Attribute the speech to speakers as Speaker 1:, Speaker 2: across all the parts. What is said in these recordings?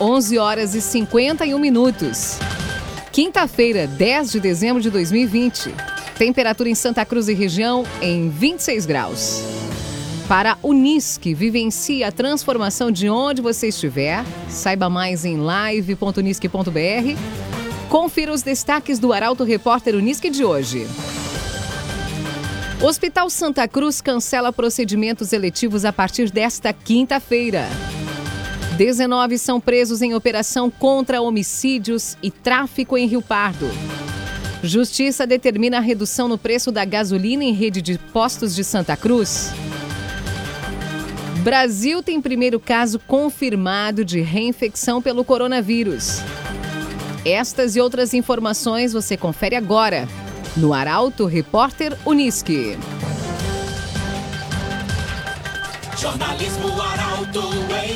Speaker 1: 11 horas e 51 minutos. Quinta-feira, 10 de dezembro de 2020. Temperatura em Santa Cruz e região em 26 graus. Para Unisque, vivencie a transformação de onde você estiver. Saiba mais em live.unisque.br. Confira os destaques do Arauto Repórter Unisque de hoje. Hospital Santa Cruz cancela procedimentos eletivos a partir desta quinta-feira. 19 são presos em operação contra homicídios e tráfico em Rio Pardo. Justiça determina a redução no preço da gasolina em rede de postos de Santa Cruz. Brasil tem primeiro caso confirmado de reinfecção pelo coronavírus. Estas e outras informações você confere agora no Arauto Repórter Unisque.
Speaker 2: Jornalismo Arauto em.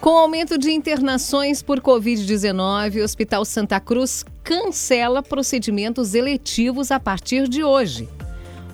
Speaker 1: Com o aumento de internações por Covid-19, o Hospital Santa Cruz cancela procedimentos eletivos a partir de hoje.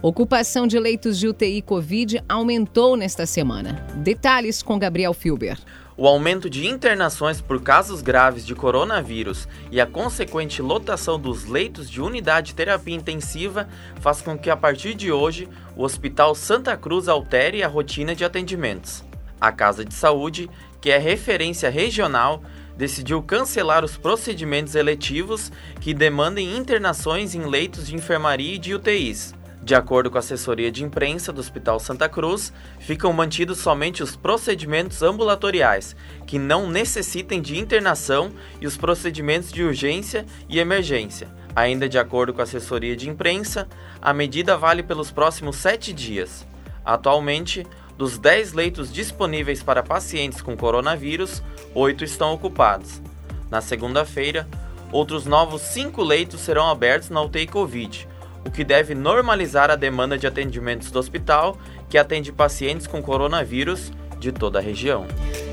Speaker 1: Ocupação de leitos de UTI Covid aumentou nesta semana. Detalhes com Gabriel Filber.
Speaker 3: O aumento de internações por casos graves de coronavírus e a consequente lotação dos leitos de unidade de terapia intensiva faz com que, a partir de hoje, o Hospital Santa Cruz altere a rotina de atendimentos. A Casa de Saúde que é referência regional, decidiu cancelar os procedimentos eletivos que demandem internações em leitos de enfermaria e de UTIs. De acordo com a assessoria de imprensa do Hospital Santa Cruz, ficam mantidos somente os procedimentos ambulatoriais, que não necessitem de internação, e os procedimentos de urgência e emergência. Ainda de acordo com a assessoria de imprensa, a medida vale pelos próximos sete dias. Atualmente, dos 10 leitos disponíveis para pacientes com coronavírus, 8 estão ocupados. Na segunda-feira, outros novos 5 leitos serão abertos na UTI Covid, o que deve normalizar a demanda de atendimentos do hospital, que atende pacientes com coronavírus de toda a região.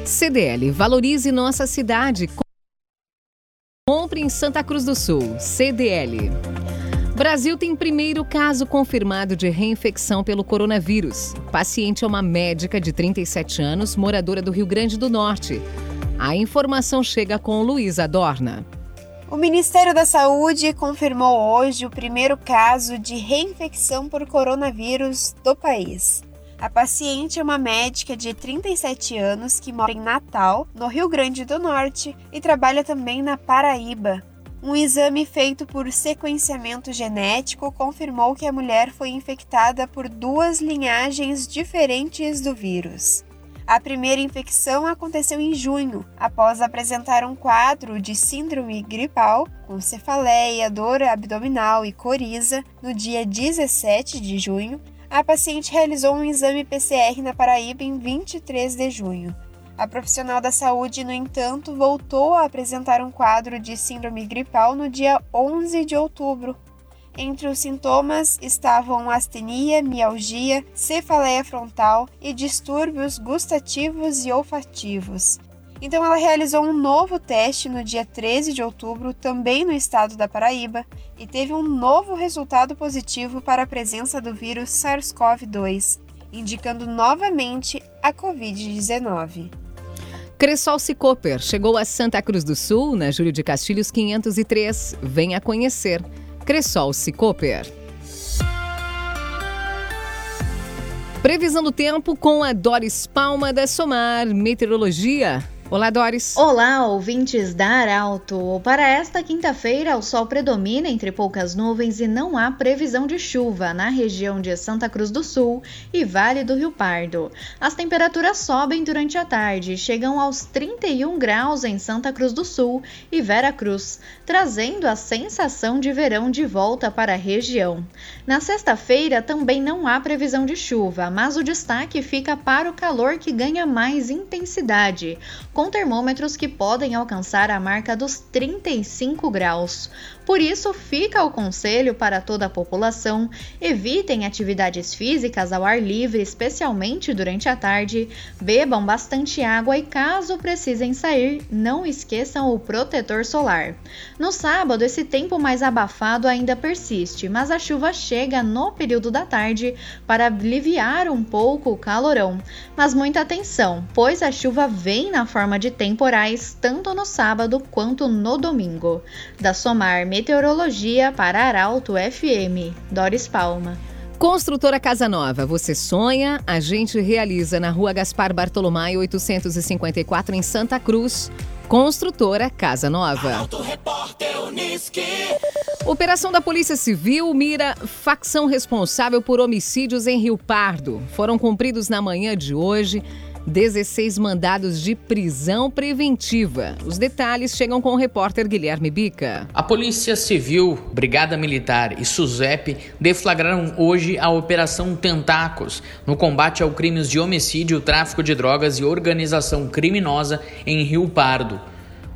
Speaker 1: CDL Valorize Nossa Cidade. Compre em Santa Cruz do Sul. CDL. Brasil tem primeiro caso confirmado de reinfecção pelo coronavírus. O paciente é uma médica de 37 anos, moradora do Rio Grande do Norte. A informação chega com Luísa Dorna.
Speaker 4: O Ministério da Saúde confirmou hoje o primeiro caso de reinfecção por coronavírus do país. A paciente é uma médica de 37 anos que mora em Natal, no Rio Grande do Norte, e trabalha também na Paraíba. Um exame feito por sequenciamento genético confirmou que a mulher foi infectada por duas linhagens diferentes do vírus. A primeira infecção aconteceu em junho, após apresentar um quadro de síndrome gripal, com cefaleia, dor abdominal e coriza, no dia 17 de junho. A paciente realizou um exame PCR na Paraíba em 23 de junho. A profissional da saúde, no entanto, voltou a apresentar um quadro de síndrome gripal no dia 11 de outubro. Entre os sintomas estavam astenia, mialgia, cefaleia frontal e distúrbios gustativos e olfativos. Então, ela realizou um novo teste no dia 13 de outubro, também no estado da Paraíba, e teve um novo resultado positivo para a presença do vírus SARS-CoV-2, indicando novamente a Covid-19.
Speaker 1: Cressol Cicoper chegou a Santa Cruz do Sul, na Júlio de Castilhos 503. Venha conhecer. Cressol Cicoper. Previsão do tempo com a Doris Palma da Somar Meteorologia. Olá, Doris.
Speaker 5: Olá, ouvintes da Arauto. Para esta quinta-feira, o sol predomina entre poucas nuvens e não há previsão de chuva na região de Santa Cruz do Sul e Vale do Rio Pardo. As temperaturas sobem durante a tarde, chegam aos 31 graus em Santa Cruz do Sul e Vera Cruz, trazendo a sensação de verão de volta para a região. Na sexta-feira também não há previsão de chuva, mas o destaque fica para o calor que ganha mais intensidade, com termômetros que podem alcançar a marca dos 35 graus. Por isso, fica o conselho para toda a população: evitem atividades físicas ao ar livre, especialmente durante a tarde, bebam bastante água e, caso precisem sair, não esqueçam o protetor solar. No sábado, esse tempo mais abafado ainda persiste, mas a chuva chega no período da tarde para aliviar um pouco o calorão. Mas muita atenção, pois a chuva vem na forma de temporais tanto no sábado quanto no domingo. Da Somar Meteorologia para Arauto FM. Doris Palma.
Speaker 1: Construtora Casa Nova, você sonha, a gente realiza na Rua Gaspar Bartolomé 854 em Santa Cruz. Construtora Casa Nova. Operação da Polícia Civil mira facção responsável por homicídios em Rio Pardo. Foram cumpridos na manhã de hoje 16 mandados de prisão preventiva. Os detalhes chegam com o repórter Guilherme Bica.
Speaker 6: A Polícia Civil, Brigada Militar e SUSEP deflagraram hoje a Operação Tentáculos no combate ao crimes de homicídio, tráfico de drogas e organização criminosa em Rio Pardo.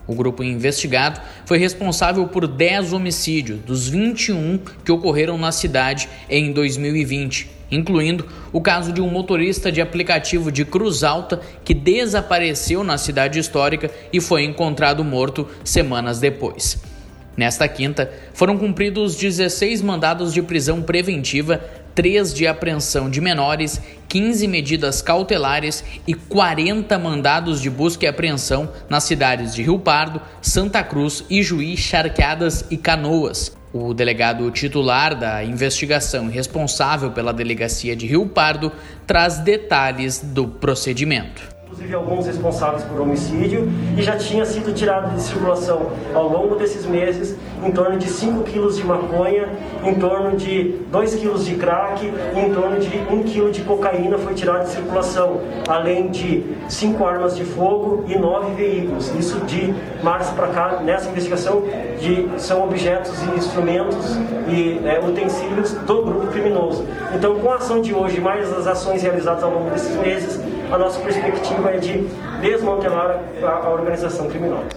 Speaker 6: O grupo investigado foi responsável por 10 homicídios dos 21 que ocorreram na cidade em 2020 incluindo o caso de um motorista de aplicativo de Cruz Alta que desapareceu na cidade histórica e foi encontrado morto semanas depois. Nesta quinta, foram cumpridos 16 mandados de prisão preventiva, 3 de apreensão de menores, 15 medidas cautelares e 40 mandados de busca e apreensão nas cidades de Rio Pardo, Santa Cruz, Ijuí, Charqueadas e Canoas. O delegado titular da investigação responsável pela delegacia de Rio Pardo traz detalhes do procedimento
Speaker 7: inclusive alguns responsáveis por homicídio, e já tinha sido tirado de circulação ao longo desses meses em torno de 5 quilos de maconha, em torno de 2 quilos de crack em torno de 1 quilo de cocaína foi tirado de circulação, além de 5 armas de fogo e 9 veículos. Isso de março para cá, nessa investigação, de, são objetos e instrumentos e é, utensílios do grupo criminoso. Então, com a ação de hoje, mais as ações realizadas ao longo desses meses, a nossa perspectiva é de desmantelar a, a organização criminosa.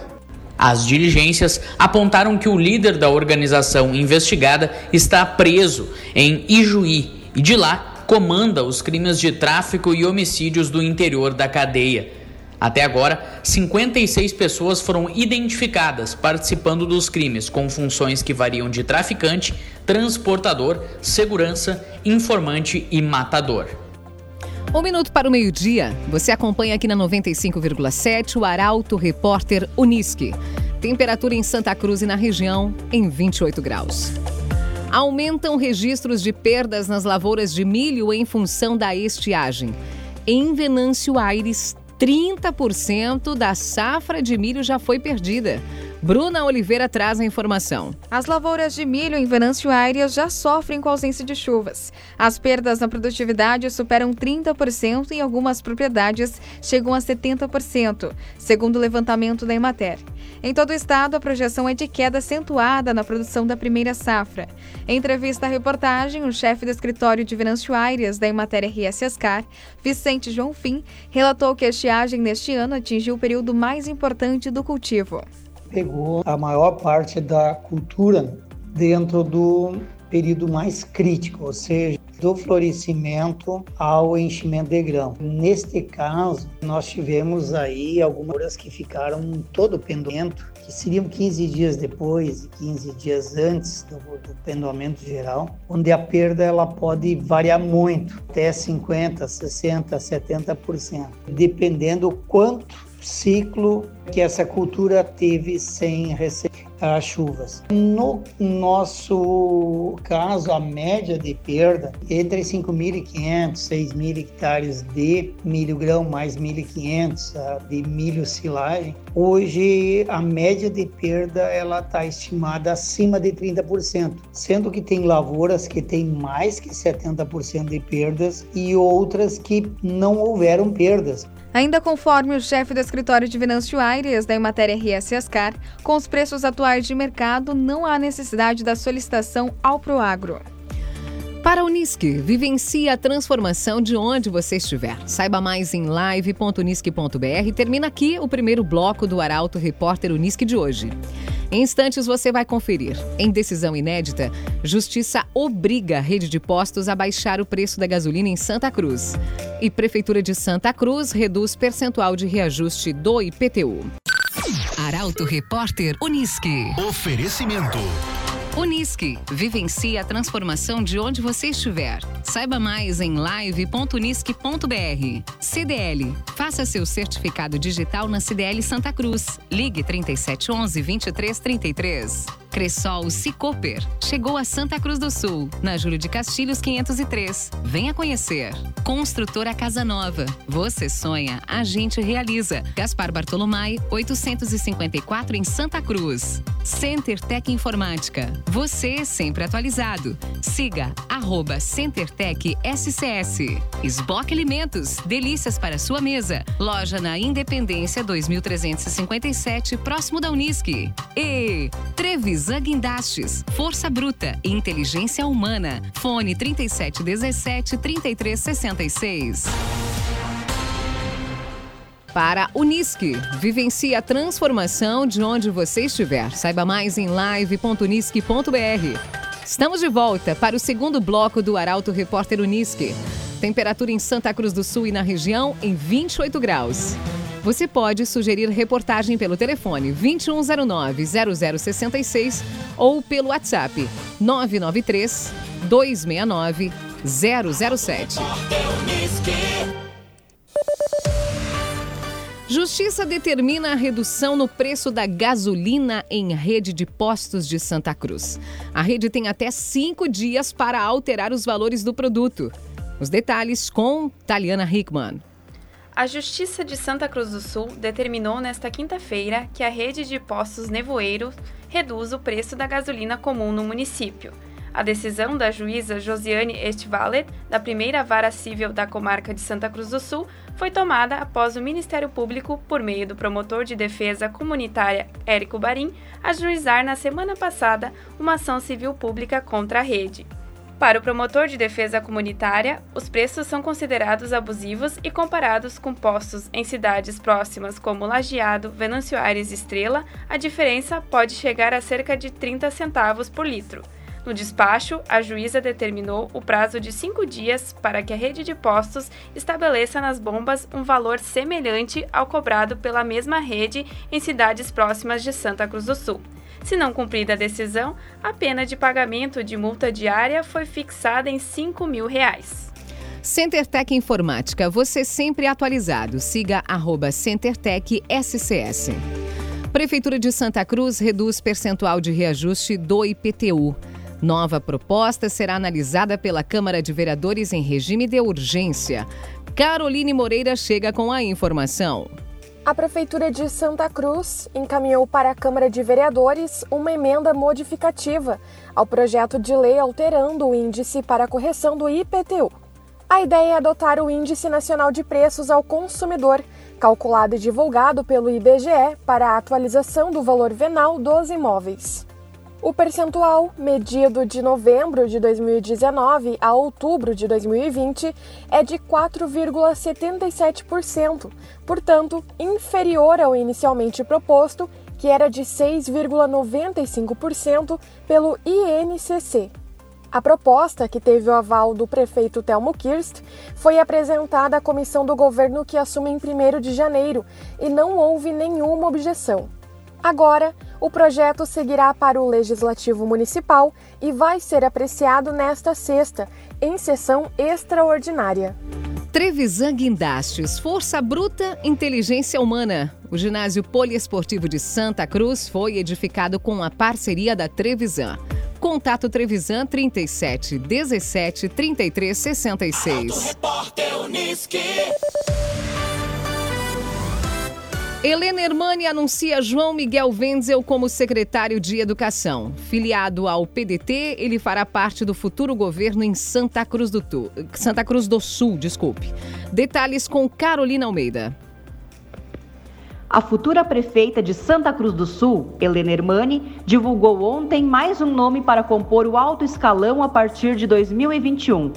Speaker 6: As diligências apontaram que o líder da organização investigada está preso em Ijuí e de lá comanda os crimes de tráfico e homicídios do interior da cadeia. Até agora, 56 pessoas foram identificadas participando dos crimes com funções que variam de traficante, transportador, segurança, informante e matador.
Speaker 1: Um minuto para o meio-dia. Você acompanha aqui na 95,7 o Arauto Repórter Unisque. Temperatura em Santa Cruz e na região em 28 graus. Aumentam registros de perdas nas lavouras de milho em função da estiagem. Em Venâncio Aires, 30% da safra de milho já foi perdida. Bruna Oliveira traz a informação.
Speaker 8: As lavouras de milho em Venâncio Aires já sofrem com a ausência de chuvas. As perdas na produtividade superam 30% e em algumas propriedades chegam a 70%, segundo o levantamento da Emater. Em todo o estado, a projeção é de queda acentuada na produção da primeira safra. Em entrevista à reportagem, o chefe do escritório de Venâncio Aires da Emater RS Ascar, Vicente João Fim, relatou que a estiagem neste ano atingiu o período mais importante do cultivo
Speaker 9: pegou a maior parte da cultura dentro do período mais crítico, ou seja, do florescimento ao enchimento de grão. Neste caso, nós tivemos aí algumas que ficaram todo pendoamento, que seriam 15 dias depois e 15 dias antes do, do pendoamento geral, onde a perda ela pode variar muito, até 50, 60, 70%, dependendo quanto ciclo que essa cultura teve sem receber as chuvas. No nosso caso, a média de perda entre 5.500 6.000 hectares de milho grão mais 1.500 ah, de milho silagem, hoje a média de perda ela está estimada acima de 30%, sendo que tem lavouras que têm mais que 70% de perdas e outras que não houveram perdas.
Speaker 8: Ainda conforme o chefe do escritório de Venâncio Aires da Emater RS Ascar, com os preços atuais de mercado, não há necessidade da solicitação ao Proagro.
Speaker 1: Para a Unisque, vivencie a transformação de onde você estiver. Saiba mais em live.unisque.br. Termina aqui o primeiro bloco do Arauto Repórter Unisque de hoje. Em instantes você vai conferir. Em decisão inédita, Justiça obriga a rede de postos a baixar o preço da gasolina em Santa Cruz. E Prefeitura de Santa Cruz reduz percentual de reajuste do IPTU.
Speaker 10: Arauto Repórter Unisque.
Speaker 11: Oferecimento.
Speaker 10: Unisque. Vivencie a transformação de onde você estiver. Saiba mais em live.unisque.br. CDL. Faça seu certificado digital na CDL Santa Cruz. Ligue 3711 2333. Cressol Cicoper. Chegou a Santa Cruz do Sul, na Júlio de Castilhos 503. Venha conhecer. Construtora Casa Nova. Você sonha, a gente realiza. Gaspar Bartolomai, 854 em Santa Cruz. Center Tech Informática. Você sempre atualizado. Siga arroba SCS. Esboque Alimentos. Delícias para sua mesa. Loja na Independência 2357, próximo da Unisque. E Trevisan Guindastes. Força Bruta Inteligência Humana. Fone 3717 3366.
Speaker 1: Para Unisque, vivencie a transformação de onde você estiver. Saiba mais em live.unisque.br. Estamos de volta para o segundo bloco do Arauto Repórter Unisque. Temperatura em Santa Cruz do Sul e na região em 28 graus. Você pode sugerir reportagem pelo telefone 2109-0066 ou pelo WhatsApp 993 269 007. Justiça determina a redução no preço da gasolina em rede de postos de Santa Cruz. A rede tem até cinco dias para alterar os valores do produto. Os detalhes com Taliana Hickman.
Speaker 12: A Justiça de Santa Cruz do Sul determinou nesta quinta-feira que a rede de postos Nevoeiro reduz o preço da gasolina comum no município. A decisão da juíza Josiane Estvaler, da primeira vara civil da comarca de Santa Cruz do Sul, foi tomada após o Ministério Público, por meio do promotor de defesa comunitária Érico Barim, ajuizar na semana passada uma ação civil pública contra a rede. Para o promotor de defesa comunitária, os preços são considerados abusivos e comparados com postos em cidades próximas como Lajeado, Venâncio Aires e Estrela, a diferença pode chegar a cerca de 30 centavos por litro. No despacho, a juíza determinou o prazo de cinco dias para que a rede de postos estabeleça nas bombas um valor semelhante ao cobrado pela mesma rede em cidades próximas de Santa Cruz do Sul. Se não cumprida a decisão, a pena de pagamento de multa diária foi fixada em 5 mil reais.
Speaker 1: CenterTech Informática, você sempre atualizado. Siga arroba CenterTech SCS. Prefeitura de Santa Cruz reduz percentual de reajuste do IPTU. Nova proposta será analisada pela Câmara de Vereadores em regime de urgência. Caroline Moreira chega com a informação.
Speaker 13: A Prefeitura de Santa Cruz encaminhou para a Câmara de Vereadores uma emenda modificativa ao projeto de lei alterando o índice para a correção do IPTU. A ideia é adotar o Índice Nacional de Preços ao Consumidor, calculado e divulgado pelo IBGE para a atualização do valor venal dos imóveis. O percentual, medido de novembro de 2019 a outubro de 2020, é de 4,77%, portanto, inferior ao inicialmente proposto, que era de 6,95% pelo INCC. A proposta, que teve o aval do prefeito Telmo Kirst, foi apresentada à comissão do governo que assume em 1 de janeiro e não houve nenhuma objeção. Agora, o projeto seguirá para o Legislativo Municipal e vai ser apreciado nesta sexta, em sessão extraordinária.
Speaker 1: Trevisan Guindastes, Força Bruta, Inteligência Humana. O ginásio poliesportivo de Santa Cruz foi edificado com a parceria da Trevisan. Contato Trevisan 37 17 33 66. Helena Hermani anuncia João Miguel Wenzel como secretário de Educação. Filiado ao PDT, ele fará parte do futuro governo em Santa Cruz do, tu... Santa Cruz do Sul. Desculpe. Detalhes com Carolina Almeida.
Speaker 11: A futura prefeita de Santa Cruz do Sul, Helena Hermani, divulgou ontem mais um nome para compor o alto escalão a partir de 2021.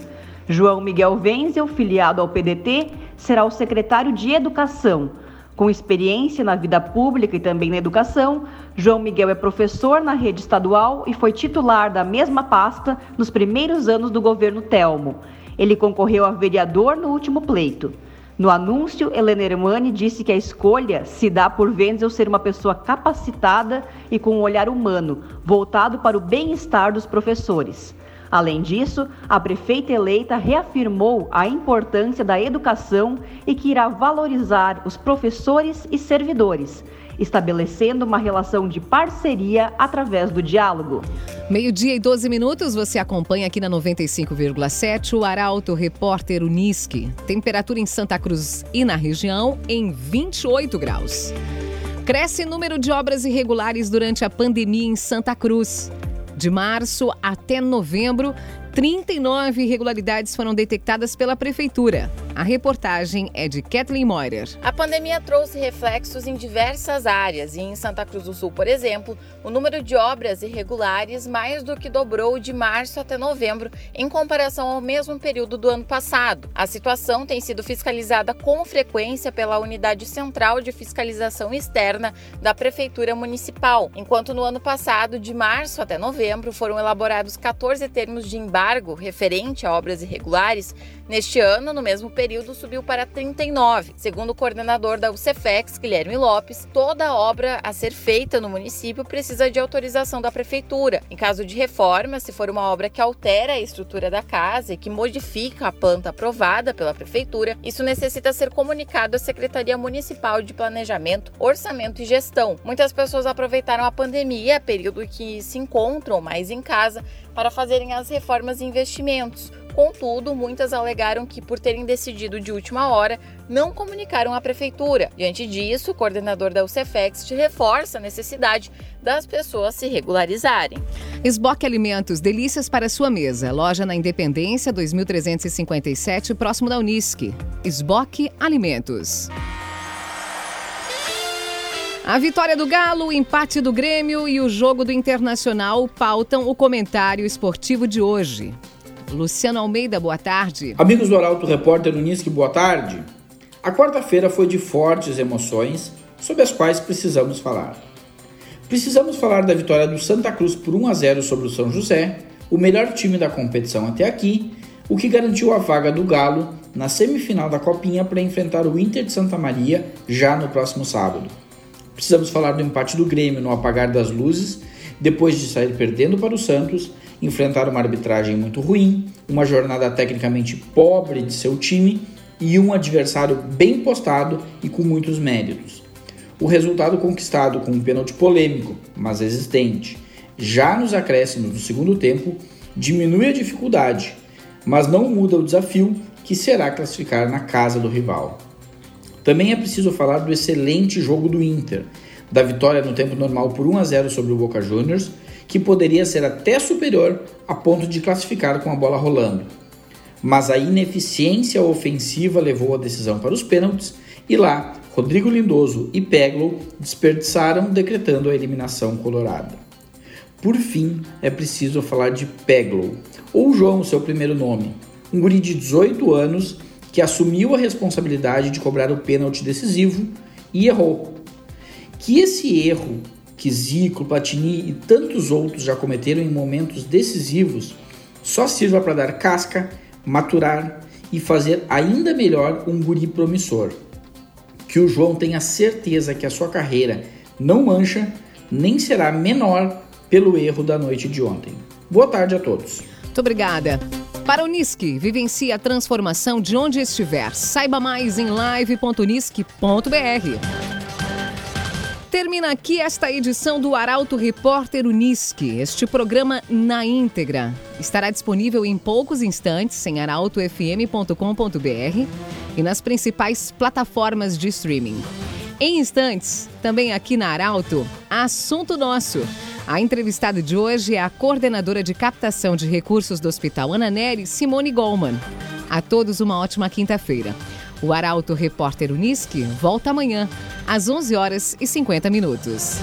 Speaker 11: João Miguel Wenzel, filiado ao PDT, será o secretário de Educação. Com experiência na vida pública e também na educação, João Miguel é professor na rede estadual e foi titular da mesma pasta nos primeiros anos do governo Telmo. Ele concorreu a vereador no último pleito. No anúncio, Helena Hermani disse que a escolha se dá por Wenzel ser uma pessoa capacitada e com um olhar humano, voltado para o bem-estar dos professores. Além disso, a prefeita eleita reafirmou a importância da educação e que irá valorizar os professores e servidores, estabelecendo uma relação de parceria através do diálogo.
Speaker 1: Meio-dia e 12 minutos, você acompanha aqui na 95,7 o Arauto Repórter Unisque. Temperatura em Santa Cruz e na região em 28 graus. Cresce número de obras irregulares durante a pandemia em Santa Cruz. De março até novembro, 39 irregularidades foram detectadas pela Prefeitura. A reportagem é de Kathleen Moyer.
Speaker 14: A pandemia trouxe reflexos em diversas áreas e em Santa Cruz do Sul, por exemplo, o número de obras irregulares mais do que dobrou de março até novembro em comparação ao mesmo período do ano passado. A situação tem sido fiscalizada com frequência pela Unidade Central de Fiscalização Externa da Prefeitura Municipal, enquanto no ano passado, de março até novembro, foram elaborados 14 termos de embargo referente a obras irregulares, neste ano, no mesmo período, período subiu para 39. Segundo o coordenador da UCFEX, Guilherme Lopes, toda obra a ser feita no município precisa de autorização da prefeitura. Em caso de reforma, se for uma obra que altera a estrutura da casa e que modifica a planta aprovada pela prefeitura, isso necessita ser comunicado à Secretaria Municipal de Planejamento, Orçamento e Gestão. Muitas pessoas aproveitaram a pandemia, período que se encontram mais em casa, para fazerem as reformas e investimentos. Contudo, muitas alegaram que, por terem decidido de última hora, não comunicaram à prefeitura. Diante disso, o coordenador da UCFEX reforça a necessidade das pessoas se regularizarem.
Speaker 1: Esboque Alimentos, delícias para sua mesa. Loja na Independência 2357, próximo da Unisque. Esboque Alimentos. A vitória do Galo, o empate do Grêmio e o jogo do Internacional pautam o comentário esportivo de hoje. Luciano Almeida, boa tarde.
Speaker 15: Amigos do Arauto Repórter Unisque, boa tarde. A quarta-feira foi de fortes emoções, sobre as quais precisamos falar. Precisamos falar da vitória do Santa Cruz por 1 a 0 sobre o São José, o melhor time da competição até aqui, o que garantiu a vaga do Galo na semifinal da Copinha para enfrentar o Inter de Santa Maria já no próximo sábado. Precisamos falar do empate do Grêmio no apagar das luzes, depois de sair perdendo para o Santos enfrentar uma arbitragem muito ruim, uma jornada tecnicamente pobre de seu time e um adversário bem postado e com muitos méritos. O resultado conquistado com um pênalti polêmico, mas existente, já nos acréscimos do segundo tempo, diminui a dificuldade, mas não muda o desafio que será classificar na casa do rival. Também é preciso falar do excelente jogo do Inter, da vitória no tempo normal por 1 a 0 sobre o Boca Juniors que poderia ser até superior a ponto de classificar com a bola rolando. Mas a ineficiência ofensiva levou a decisão para os pênaltis e lá Rodrigo Lindoso e Peglow desperdiçaram, decretando a eliminação colorada. Por fim, é preciso falar de Peglow, ou João, seu primeiro nome, um guri de 18 anos que assumiu a responsabilidade de cobrar o pênalti decisivo e errou. Que esse erro que Zico, Platini e tantos outros já cometeram em momentos decisivos, só sirva para dar casca, maturar e fazer ainda melhor um guri promissor. Que o João tenha certeza que a sua carreira não mancha nem será menor pelo erro da noite de ontem. Boa tarde a todos.
Speaker 1: Muito obrigada. Para o Unisque, vivencie a transformação de onde estiver. Saiba mais em live.unisque.br. Termina aqui esta edição do Arauto Repórter Unisque. Este programa na íntegra estará disponível em poucos instantes em arautofm.com.br e nas principais plataformas de streaming. Em instantes, também aqui na Arauto, assunto nosso. A entrevistada de hoje é a coordenadora de captação de recursos do Hospital Ana Nery, Simone Goldman. A todos uma ótima quinta-feira. O Arauto Repórter Unisque volta amanhã, às 11 horas e 50 minutos.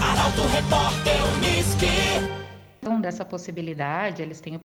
Speaker 2: Arauto Repórter Unisque.
Speaker 16: Então, dessa possibilidade, eles têm